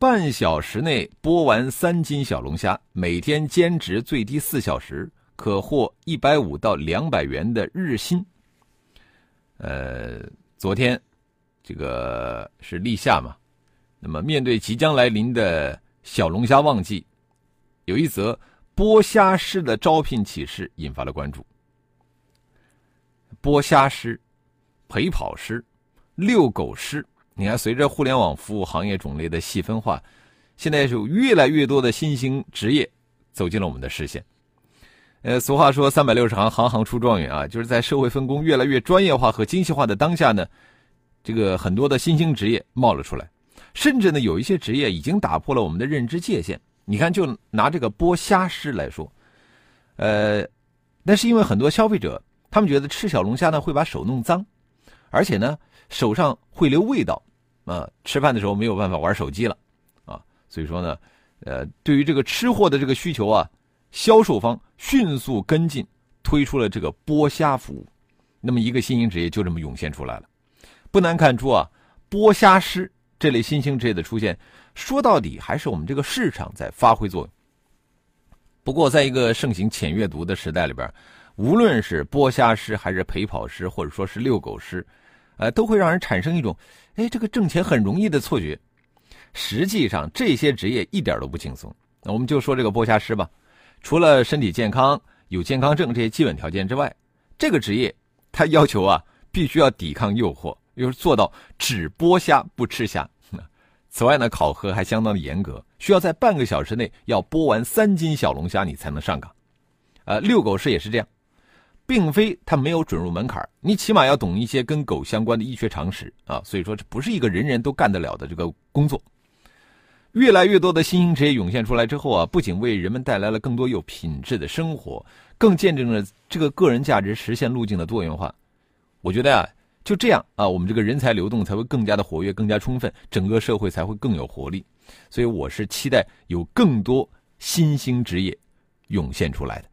半小时内剥完三斤小龙虾，每天兼职最低四小时，可获一百五到两百元的日薪。呃，昨天这个是立夏嘛，那么面对即将来临的小龙虾旺季，有一则剥虾师的招聘启事引发了关注。剥虾师、陪跑师、遛狗师。你看，随着互联网服务行业种类的细分化，现在有越来越多的新兴职业走进了我们的视线。呃，俗话说“三百六十行，行行出状元”啊，就是在社会分工越来越专业化和精细化的当下呢，这个很多的新兴职业冒了出来，甚至呢，有一些职业已经打破了我们的认知界限。你看，就拿这个剥虾师来说，呃，那是因为很多消费者他们觉得吃小龙虾呢会把手弄脏，而且呢手上会留味道。啊，吃饭的时候没有办法玩手机了，啊，所以说呢，呃，对于这个吃货的这个需求啊，销售方迅速跟进，推出了这个剥虾服务，那么一个新兴职业就这么涌现出来了。不难看出啊，剥虾师这类新兴职业的出现，说到底还是我们这个市场在发挥作用。不过，在一个盛行浅阅读的时代里边，无论是剥虾师，还是陪跑师，或者说是遛狗师。呃，都会让人产生一种，哎，这个挣钱很容易的错觉。实际上，这些职业一点都不轻松。那我们就说这个剥虾师吧，除了身体健康、有健康证这些基本条件之外，这个职业他要求啊，必须要抵抗诱惑，又是做到只剥虾不吃虾。此外呢，考核还相当的严格，需要在半个小时内要剥完三斤小龙虾，你才能上岗。呃，遛狗师也是这样。并非他没有准入门槛你起码要懂一些跟狗相关的医学常识啊，所以说这不是一个人人都干得了的这个工作。越来越多的新兴职业涌现出来之后啊，不仅为人们带来了更多有品质的生活，更见证了这个个人价值实现路径的多元化。我觉得啊，就这样啊，我们这个人才流动才会更加的活跃、更加充分，整个社会才会更有活力。所以我是期待有更多新兴职业涌现出来的。